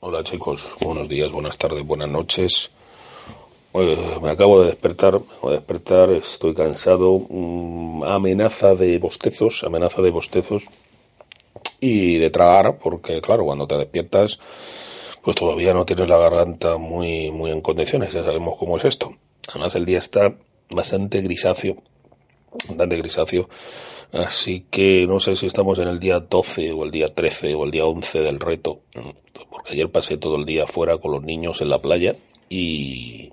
Hola chicos, buenos días, buenas tardes, buenas noches. me acabo de despertar, me acabo de despertar, estoy cansado, mm, amenaza de bostezos, amenaza de bostezos y de tragar, porque claro, cuando te despiertas, pues todavía no tienes la garganta muy, muy en condiciones, ya sabemos cómo es esto. Además el día está bastante grisáceo, bastante grisáceo, así que no sé si estamos en el día 12 o el día 13 o el día 11 del reto, porque ayer pasé todo el día fuera con los niños en la playa y,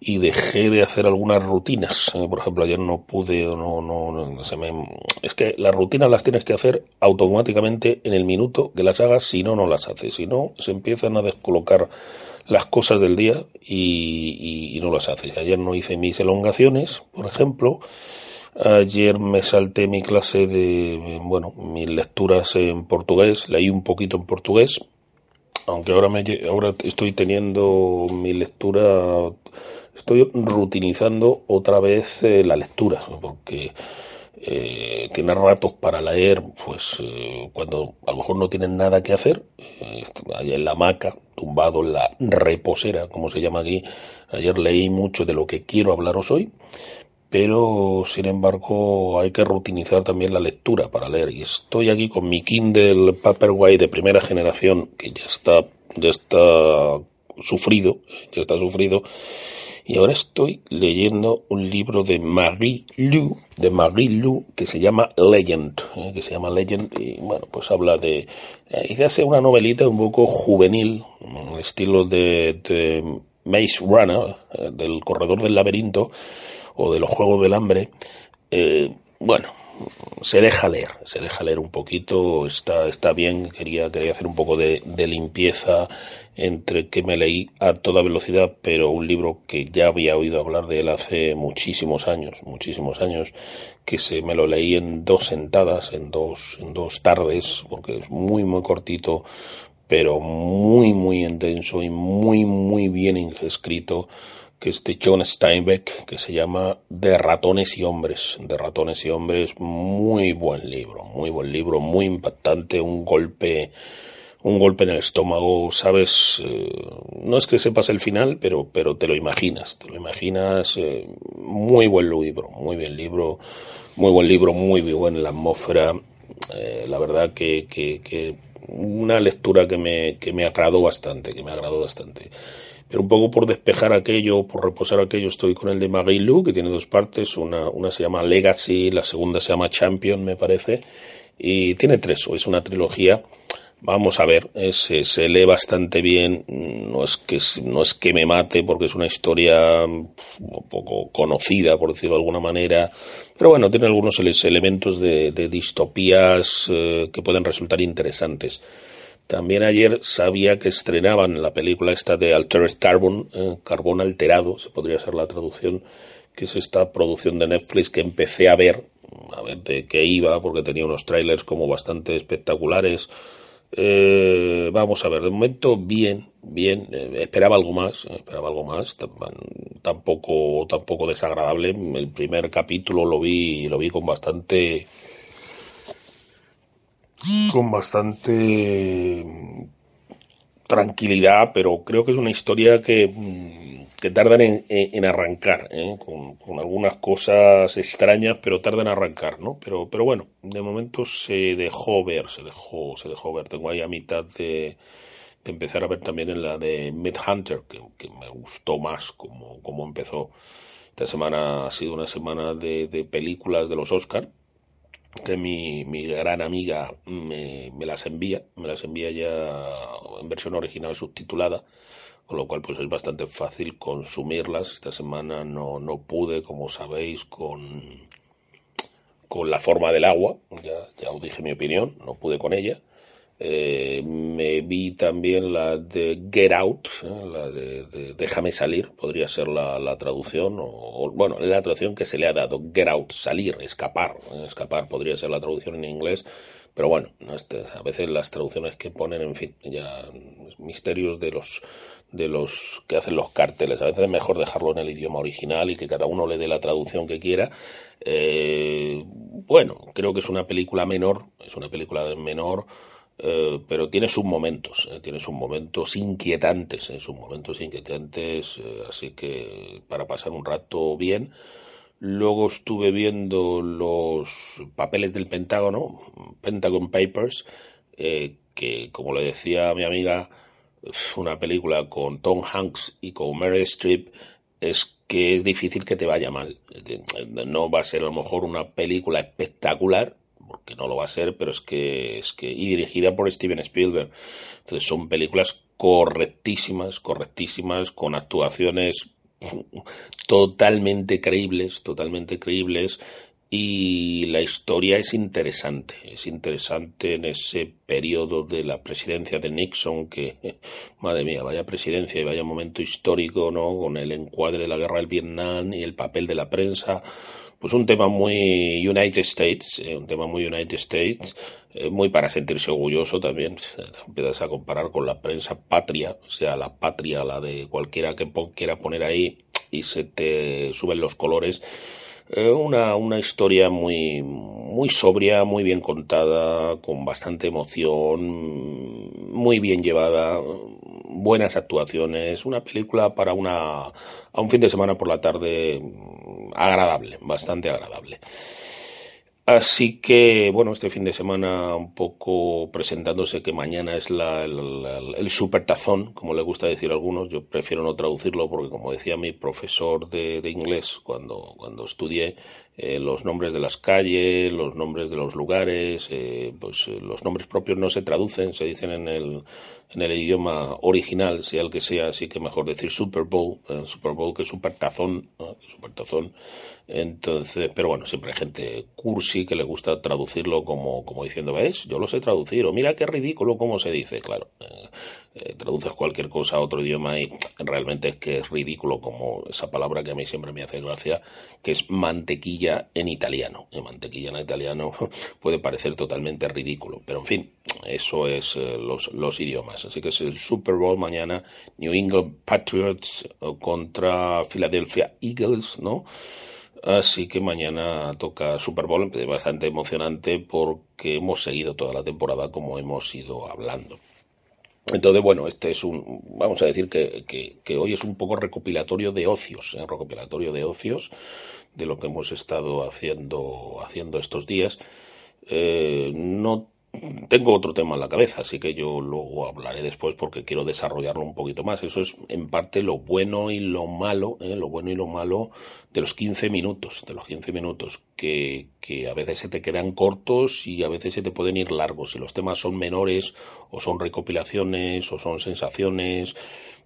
y dejé de hacer algunas rutinas. ¿eh? Por ejemplo, ayer no pude o no, no, se me... Es que las rutinas las tienes que hacer automáticamente en el minuto que las hagas, si no, no las haces. Si no, se empiezan a descolocar las cosas del día y, y no las haces. Ayer no hice mis elongaciones, por ejemplo. Ayer me salté mi clase de, bueno, mis lecturas en portugués, leí un poquito en portugués, aunque ahora, me, ahora estoy teniendo mi lectura, estoy rutinizando otra vez eh, la lectura, porque eh, ratos para leer, pues eh, cuando a lo mejor no tienen nada que hacer, eh, en la hamaca, tumbado en la reposera, como se llama aquí, ayer leí mucho de lo que quiero hablaros hoy, pero sin embargo hay que rutinizar también la lectura para leer. Y estoy aquí con mi Kindle Paperwhite de primera generación que ya está ya está sufrido ya está sufrido y ahora estoy leyendo un libro de Marie Lu de Marie Lu que se llama Legend ¿eh? que se llama Legend y bueno pues habla de eh, hace una novelita un poco juvenil estilo de, de Maze Runner eh, del corredor del laberinto o de los Juegos del Hambre, eh, bueno, se deja leer, se deja leer un poquito, está, está bien, quería, quería hacer un poco de, limpieza entre que me leí a toda velocidad, pero un libro que ya había oído hablar de él hace muchísimos años, muchísimos años, que se me lo leí en dos sentadas, en dos, en dos tardes, porque es muy, muy cortito, pero muy, muy intenso y muy, muy bien escrito que es de John Steinbeck, que se llama De ratones y hombres. De ratones y hombres, muy buen libro, muy buen libro, muy impactante, un golpe, un golpe en el estómago, sabes, eh, no es que sepas el final, pero, pero te lo imaginas, te lo imaginas, eh, muy buen libro, muy bien libro, muy buen libro, muy buena la atmósfera, eh, la verdad que, que, que una lectura que me, que me agradó bastante, que me agradó bastante. Pero un poco por despejar aquello, por reposar aquello, estoy con el de Marie Lu, que tiene dos partes. Una, una se llama Legacy, la segunda se llama Champion, me parece. Y tiene tres, o es una trilogía. Vamos a ver, se, se lee bastante bien. No es, que, no es que me mate, porque es una historia un poco conocida, por decirlo de alguna manera. Pero bueno, tiene algunos elementos de, de distopías eh, que pueden resultar interesantes. También ayer sabía que estrenaban la película esta de Altered Carbon, eh, Carbón Alterado, se podría ser la traducción, que es esta producción de Netflix que empecé a ver, a ver de qué iba, porque tenía unos trailers como bastante espectaculares. Eh, vamos a ver, de momento bien, bien, eh, esperaba algo más, esperaba algo más, tampoco, tampoco desagradable. El primer capítulo lo vi, lo vi con bastante con bastante tranquilidad, pero creo que es una historia que, mm, que tardan en, arrancar, ¿eh? con, algunas cosas extrañas, pero tardan en arrancar, ¿no? Pero, pero bueno, de momento se dejó ver, se dejó, se dejó ver. Tengo ahí a mitad de, empezar a ver también en la de Hunter que, me gustó más como, como empezó. Esta semana ha sido una semana de, de películas de los Oscar que mi, mi gran amiga me, me, las envía, me las envía ya en versión original subtitulada, con lo cual pues es bastante fácil consumirlas. Esta semana no, no pude, como sabéis, con, con la forma del agua, ya, ya os dije mi opinión, no pude con ella. Eh, me vi también la de Get Out, ¿eh? la de, Déjame salir, podría ser la, traducción, o, bueno, la traducción que se le ha dado, Get Out, salir, escapar, ¿eh? escapar podría ser la traducción en inglés, pero bueno, este, a veces las traducciones que ponen, en fin, ya misterios de los de los que hacen los carteles. A veces es mejor dejarlo en el idioma original y que cada uno le dé la traducción que quiera. bueno, creo que es una película menor, es una película menor eh, pero tiene sus momentos, eh, tiene sus momentos inquietantes, sus momentos inquietantes, así que para pasar un rato bien. Luego estuve viendo los papeles del Pentágono, Pentagon Papers, que como le decía mi amiga, una película con Tom Hanks y con Mary Streep es que es difícil que te vaya mal. No va a ser a lo mejor una película espectacular, porque no lo va a ser, pero es que es que y dirigida por Steven Spielberg. Entonces son películas correctísimas, correctísimas con actuaciones totalmente creíbles, totalmente creíbles y la historia es interesante, es interesante en ese periodo de la presidencia de Nixon que, madre mía, vaya presidencia y vaya momento histórico, ¿no? Con el encuadre de la guerra del Vietnam y el papel de la prensa, pues un tema muy United States, eh, un tema muy United States, eh, muy para sentirse orgulloso también. Empiezas a comparar con la prensa patria, o sea, la patria, la de cualquiera que quiera poner ahí y se te suben los colores eh, una, una historia muy, muy sobria, muy bien contada, con bastante emoción, muy bien llevada, buenas actuaciones, una película para una, a un fin de semana por la tarde agradable, bastante agradable. Así que, bueno, este fin de semana un poco presentándose que mañana es la, el, super tazón, como le gusta decir a algunos. Yo prefiero no traducirlo porque, como decía mi profesor de, de inglés cuando, cuando estudié, eh, los nombres de las calles, los nombres de los lugares, eh, pues eh, los nombres propios no se traducen, se dicen en el, en el idioma original, sea el que sea, así que mejor decir Super Bowl, Super Bowl que Super Tazón, Super Tazón. Entonces, pero bueno, siempre hay gente cursi que le gusta traducirlo como, como diciendo, ¿ves? Yo lo sé traducir, o mira qué ridículo cómo se dice, claro. traduces cualquier cosa a otro idioma y realmente es que es ridículo como esa palabra que a mí siempre me hace gracia, que es mantequilla en italiano. En mantequilla en italiano puede parecer totalmente ridículo, pero en fin, eso es eh, los, los, idiomas. Así que es el Super Bowl mañana, New England Patriots eh, contra Philadelphia Eagles, ¿no? Así que mañana toca Super Bowl, bastante emocionante porque hemos seguido toda la temporada como hemos ido hablando. Entonces, bueno, este es un, vamos a decir que, que, hoy es un poco recopilatorio de ocios, ¿eh? recopilatorio de ocios de lo que hemos estado haciendo, haciendo estos días. Eh, no tengo otro tema en la cabeza, así que yo luego hablaré después porque quiero desarrollarlo un poquito más. Eso es en parte lo bueno y lo malo, ¿eh? lo bueno y lo malo de los 15 minutos, de los 15 minutos, que, que a veces se te quedan cortos y a veces se te pueden ir largos. Si los temas son menores o son recopilaciones o son sensaciones,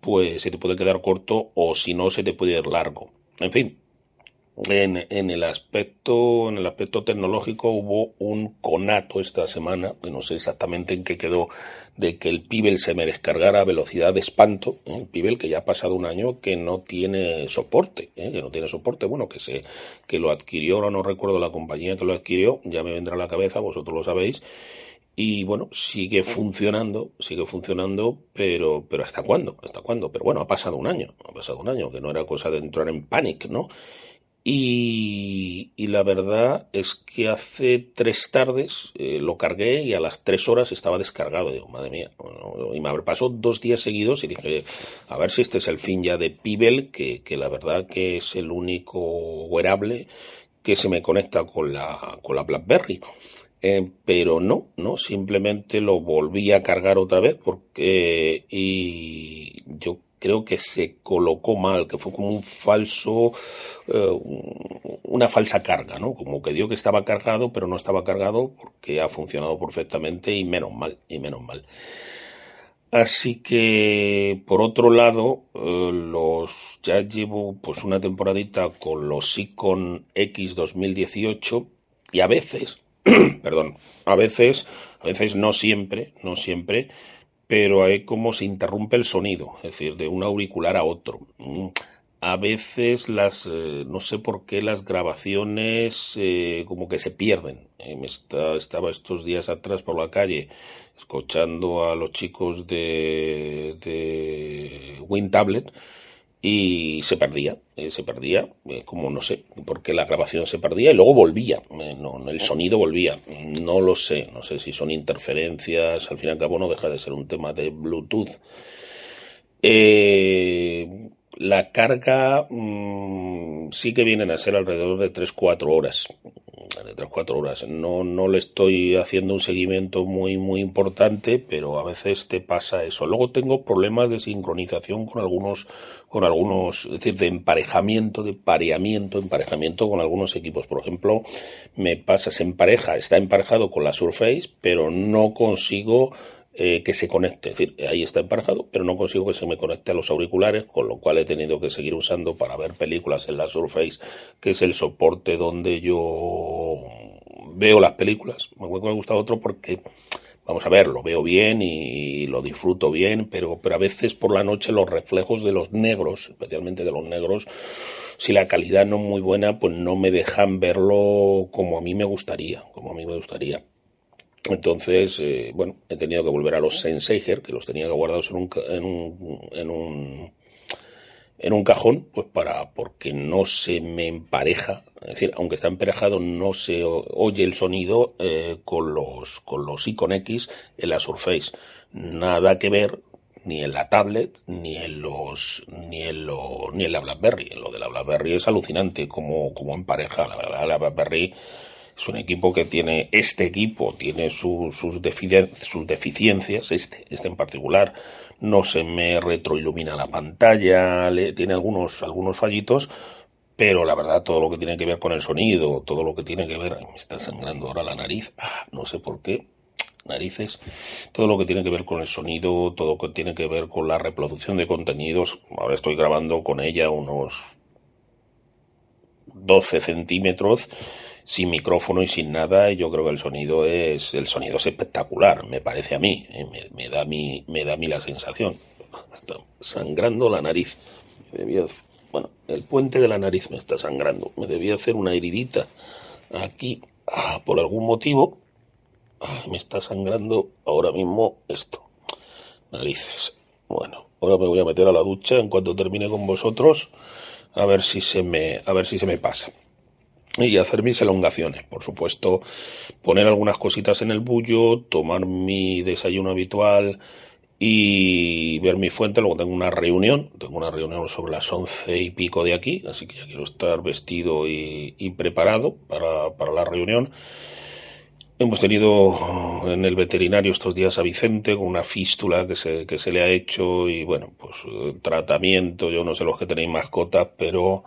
pues se te puede quedar corto o si no se te puede ir largo. En fin, en, en, el aspecto en el aspecto tecnológico hubo un conato esta semana que no sé exactamente en qué quedó de que el Pibel se me descargara a velocidad de espanto ¿eh? el Pibel que ya ha pasado un año que no tiene soporte ¿eh? que no tiene soporte bueno que se que lo adquirió ahora no recuerdo la compañía que lo adquirió ya me vendrá a la cabeza vosotros lo sabéis y bueno, sigue funcionando, sigue funcionando, pero, pero ¿hasta cuándo? ¿Hasta cuándo? Pero bueno, ha pasado un año, ha pasado un año, que no era cosa de entrar en pánico, ¿no? Y, la verdad es que hace tres tardes eh, lo cargué y a las tres horas estaba descargado. Digo, madre mía. y me pasó dos días seguidos y dije, a ver si este es el fin ya de Pibel, que, que la verdad que es el único wearable que se me conecta con la, con la BlackBerry. Eh, pero no, no, simplemente lo volví a cargar otra vez porque y yo creo que se colocó mal, que fue como un falso, eh, una falsa carga, ¿no? Como que dio que estaba cargado, pero no estaba cargado porque ha funcionado perfectamente y menos mal, y menos mal. Así que, por otro lado, eh, los ya llevo pues una temporadita con los Icon X 2018 y a veces, perdón, a veces, a veces no siempre, no siempre, pero hay como se interrumpe el sonido, es decir, de un auricular a otro. Mm, a veces las, eh, no sé por qué las grabaciones eh, como que se pierden. Eh, estaba estos días atrás por la calle escuchando a los chicos de, de WinTablet y se perdía, eh, se perdía, eh, como no sé, porque la grabación se perdía y luego volvía, eh, no, el sonido volvía, no lo sé, no sé si son interferencias, al fin y al cabo no deja de ser un tema de Bluetooth. la carga mm, sí que vienen a ser alrededor de 3-4 horas, de 3-4 horas. No, no le estoy haciendo un seguimiento muy, muy importante, pero a veces te pasa eso. Luego tengo problemas de sincronización con algunos, con algunos, es decir, de emparejamiento, de pareamiento, emparejamiento con algunos equipos. Por ejemplo, me pasa, se empareja, está emparejado con la Surface, pero no consigo eh, que se conecte. Es decir, ahí está emparejado, pero no consigo que se me conecte a los auriculares, con lo cual he tenido que seguir usando para ver películas en la Surface, que es el soporte donde yo veo las películas. Me gusta otro porque, vamos a ver, lo veo bien y lo disfruto bien, pero, pero a veces por la noche los reflejos de los negros, especialmente de los negros, si la calidad no es muy buena, pues no me dejan verlo como a mí me gustaría, como a mí me gustaría. Entonces, eh, bueno, he tenido que volver a los Sennheiser, que los tenía guardados en un, en un, en un, en un cajón, pues para, porque no se me empareja, es decir, aunque está emparejado, no se oye el sonido eh, con los, con los Icon X en la Surface. Nada que ver ni en la tablet, ni en los, ni en lo, ni en la BlackBerry. Lo de la BlackBerry es alucinante como, como empareja. La verdad, la BlackBerry es un equipo que tiene, este equipo tiene sus, sus deficiencias, este, este en particular, no se me retroilumina la pantalla, le, tiene algunos, algunos fallitos, pero la verdad todo lo que tiene que ver con el sonido, todo lo que tiene que ver, me está sangrando ahora la nariz, ah, no sé por qué, narices, todo lo que tiene que ver con el sonido, todo lo que tiene que ver con la reproducción de contenidos, ahora estoy grabando con ella unos 12 centímetros sin micrófono y sin nada, yo creo que el sonido es, el sonido es espectacular, me parece a mí, eh, me, da a mí, me da a mí la sensación. Está sangrando la nariz. bueno, el puente de la nariz me está sangrando. Me debía hacer una heridita aquí, ah, por algún motivo. Ah, me está sangrando ahora mismo esto. Narices. Bueno, ahora me voy a meter a la ducha en cuanto termine con vosotros, a ver si se me, a ver si se me pasa y hacer mis elongaciones. Por supuesto, poner algunas cositas en el bullo, tomar mi desayuno habitual y ver mi fuente. Luego tengo una reunión, tengo una reunión sobre las once y pico de aquí, así que ya quiero estar vestido y, preparado para, para la reunión. Hemos tenido en el veterinario estos días a Vicente con una fístula que se, que se le ha hecho y bueno, pues tratamiento, yo no sé los que tenéis mascotas, pero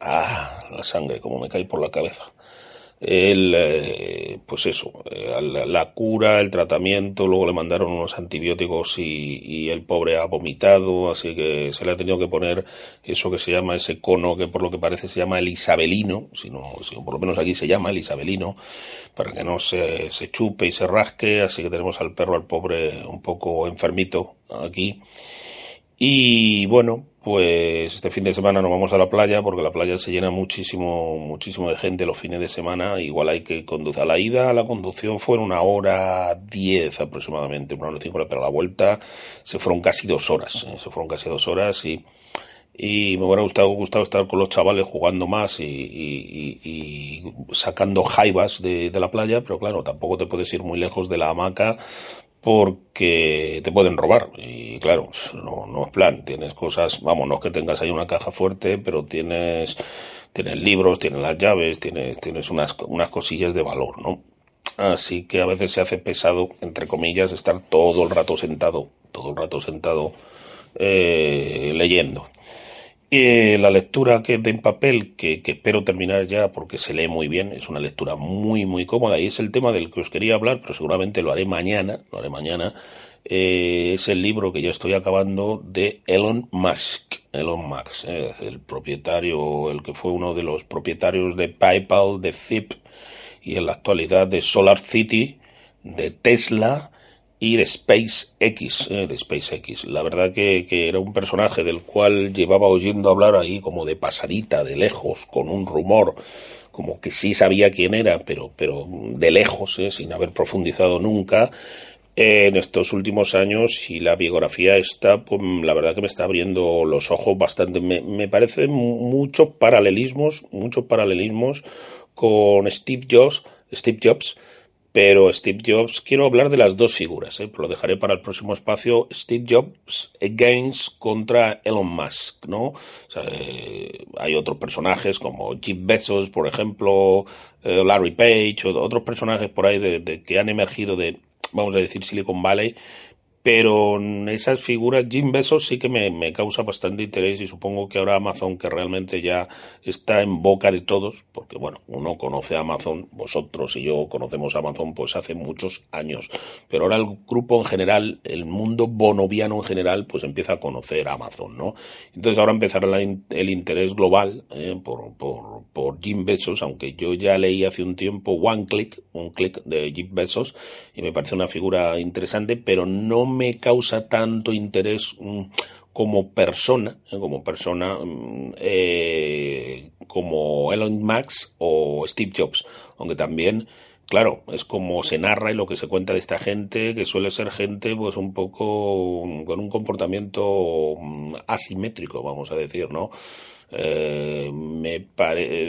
Ah, la sangre, como me cae por la cabeza. El, eh, pues eso, eh, la, cura, el tratamiento, luego le mandaron unos antibióticos y, el pobre ha vomitado, así que se le ha tenido que poner eso que se llama ese cono que por lo que parece se llama el isabelino, si no, si por lo menos aquí se llama el isabelino, para que no se, se chupe y se rasque, así que tenemos al perro, al pobre, un poco enfermito aquí. Y bueno, pues este fin de semana nos vamos a la playa porque la playa se llena muchísimo, muchísimo de gente los fines de semana. Igual hay que conducir. A la ida, la conducción fue una hora diez aproximadamente, una hora cinco, pero a la vuelta se fueron casi dos horas. ¿eh? Se fueron casi dos horas y, y me hubiera gustado, gustado estar con los chavales jugando más y, y, y sacando jaivas de, de, la playa, pero claro, tampoco te puedes ir muy lejos de la hamaca porque te pueden robar. Y claro, no, no es plan. Tienes cosas, vamos, no es que tengas ahí una caja fuerte, pero tienes, tienes libros, tienes las llaves, tienes, tienes unas, unas cosillas de valor, ¿no? Así que a veces se hace pesado, entre comillas, estar todo el rato sentado, todo el rato sentado eh, leyendo. La lectura que de en papel, que, espero terminar ya porque se lee muy bien, es una lectura muy, muy cómoda y es el tema del que os quería hablar, pero seguramente lo haré mañana, lo haré mañana. Eh, es el libro que yo estoy acabando de Elon Musk. Elon Musk, eh, el propietario, el que fue uno de los propietarios de PayPal, de Zip y en la actualidad de Solar City, de Tesla y de SpaceX, eh, de SpaceX. La verdad que, que, era un personaje del cual llevaba oyendo hablar ahí como de pasadita, de lejos, con un rumor, como que sí sabía quién era, pero, pero de lejos, eh, sin haber profundizado nunca. en estos últimos años y la biografía está, pues la verdad que me está abriendo los ojos bastante. Me, me parecen muchos paralelismos, muchos paralelismos con Steve Jobs, Steve Jobs, pero Steve Jobs, quiero hablar de las dos figuras, ¿eh? lo dejaré para el próximo espacio. Steve Jobs against contra Elon Musk, ¿no? Eh, hay otros personajes como Jeff Bezos, por ejemplo, eh, Larry Page, otros personajes por ahí de, que han emergido de, vamos a decir, Silicon Valley, pero esas figuras, Jim Bezos sí que me, me, causa bastante interés y supongo que ahora Amazon, que realmente ya está en boca de todos, porque bueno, uno conoce a Amazon, vosotros y yo conocemos a Amazon pues hace muchos años, pero ahora el grupo en general, el mundo bonoviano en general, pues empieza a conocer a Amazon, ¿no? Entonces ahora empezará el interés global eh, por, por, por Jim Bezos, aunque yo ya leí hace un tiempo One Click, un click de Jim Bezos, y me parece una figura interesante, pero no me causa tanto interés mm, como persona, eh, como persona, mm, eh, como Elon Musk o Steve Jobs, aunque también claro, es como se narra y lo que se cuenta de esta gente, que suele ser gente pues un poco con un comportamiento mm, asimétrico, vamos a decir, ¿no? Eh, me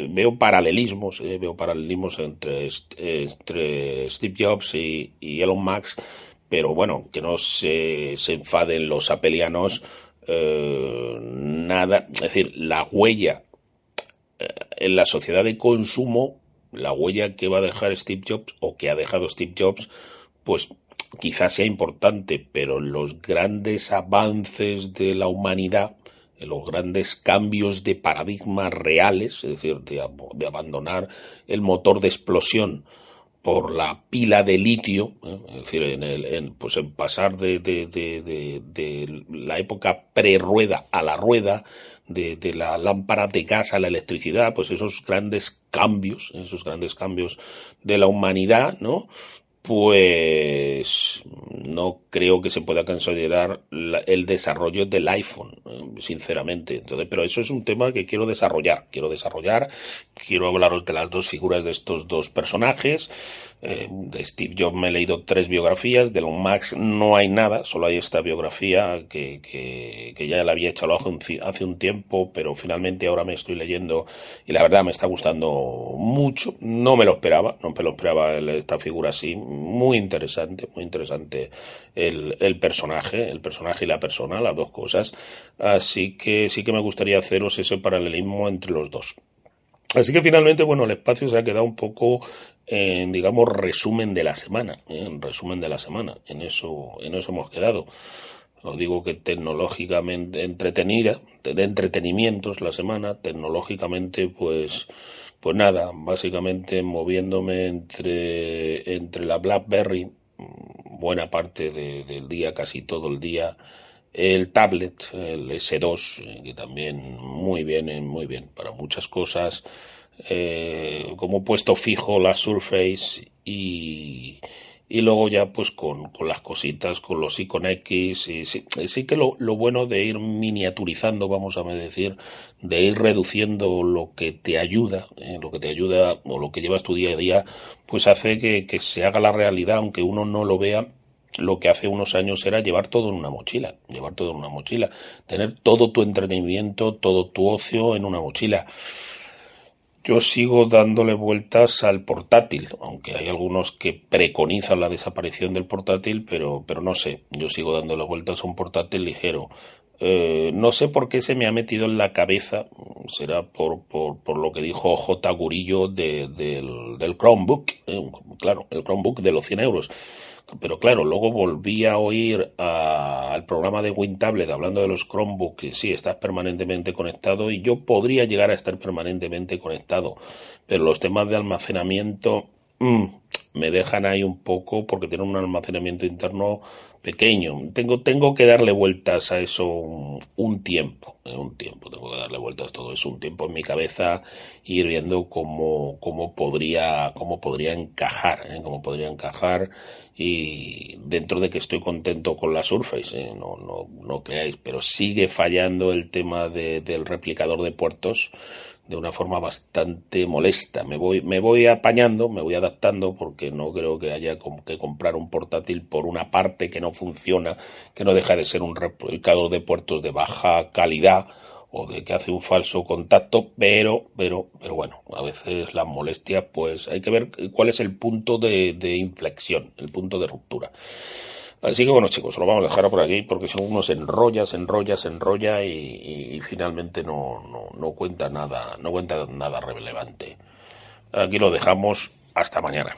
veo paralelismos, veo paralelismos entre, entre Steve Jobs y, y Elon Musk pero bueno, que no se, se enfaden los apelianos, eh, nada, es decir, la huella eh, en la sociedad de consumo, la huella que va a dejar Steve Jobs o que ha dejado Steve Jobs, pues quizás sea importante, pero los grandes avances de la humanidad, los grandes cambios de paradigma reales, es decir, de, de abandonar el motor de explosión por la pila de litio, ¿eh? es decir, en, el, en, pues en pasar de, de, de, de la época pre-rueda a la rueda, de, la lámpara de gas a la electricidad, pues esos grandes cambios, esos grandes cambios de la humanidad, ¿no? pues no creo que se pueda considerar el desarrollo del iPhone, sinceramente. Entonces, pero eso es un tema que quiero desarrollar. Quiero desarrollar, quiero hablaros de las dos figuras de estos dos personajes. Eh, de Steve Jobs me he leído tres biografías, de Elon Musk no hay nada, solo hay esta biografía que, que, que ya la había hecho ojo hace un tiempo, pero finalmente ahora me estoy leyendo y la verdad me está gustando mucho. No me lo esperaba, no me lo esperaba esta figura así muy interesante, muy interesante el, el, personaje, el personaje y la persona, las dos cosas. Así que sí que me gustaría haceros ese paralelismo entre los dos. Así que finalmente, bueno, el espacio se ha quedado un poco en, digamos, resumen de la semana, ¿eh? en resumen de la semana. En eso, en eso hemos quedado. Os digo que tecnológicamente entretenida, de entretenimientos la semana, tecnológicamente, pues, pues nada, básicamente moviéndome entre, entre la BlackBerry, buena parte del día, casi todo el día, el tablet, el S2, eh, que también muy bien, eh, muy bien, para muchas cosas, eh, como puesto fijo la Surface y, y luego ya pues con, con, las cositas, con los Icon X, y sí, sí que lo, lo, bueno de ir miniaturizando, vamos a decir, de ir reduciendo lo que te ayuda, eh, lo que te ayuda o lo que llevas tu día a día, pues hace que, que se haga la realidad, aunque uno no lo vea, lo que hace unos años era llevar todo en una mochila, llevar todo en una mochila, tener todo tu entretenimiento, todo tu ocio en una mochila. Yo sigo dándole vueltas al portátil, aunque hay algunos que preconizan la desaparición del portátil, pero, pero no sé, yo sigo dándole vueltas a un portátil ligero. Eh, no sé por qué se me ha metido en la cabeza, será por, por, lo que dijo J. Gurillo de, del, del Chromebook, eh, claro, el Chromebook de los 100 euros pero claro, luego volví a oír al programa de WinTablet hablando de los Chromebooks, que sí, estás permanentemente conectado y yo podría llegar a estar permanentemente conectado, pero los temas de almacenamiento mm, me dejan ahí un poco porque tienen un almacenamiento interno pequeño. Tengo, tengo que darle vueltas a eso un, tiempo, eh, un tiempo, tengo que darle vueltas a todo eso un tiempo en mi cabeza ir viendo cómo, cómo podría, cómo podría encajar, ¿eh? cómo podría encajar y dentro de que estoy contento con la Surface, ¿eh? no, no, no creáis, pero sigue fallando el tema de, del replicador de puertos de una forma bastante molesta. Me voy, me voy apañando, me voy adaptando, porque no creo que haya que comprar un portátil por una parte que no funciona, que no deja de ser un replicador de puertos de baja calidad o de que hace un falso contacto, pero, pero, pero bueno, a veces la molestia, pues hay que ver cuál es el punto de, de inflexión, el punto de ruptura. Así que bueno chicos, lo vamos a dejar por aquí porque si uno se enrolla, se enrolla, se enrolla y, y finalmente no, no, no cuenta nada, no cuenta nada relevante. Aquí lo dejamos, hasta mañana.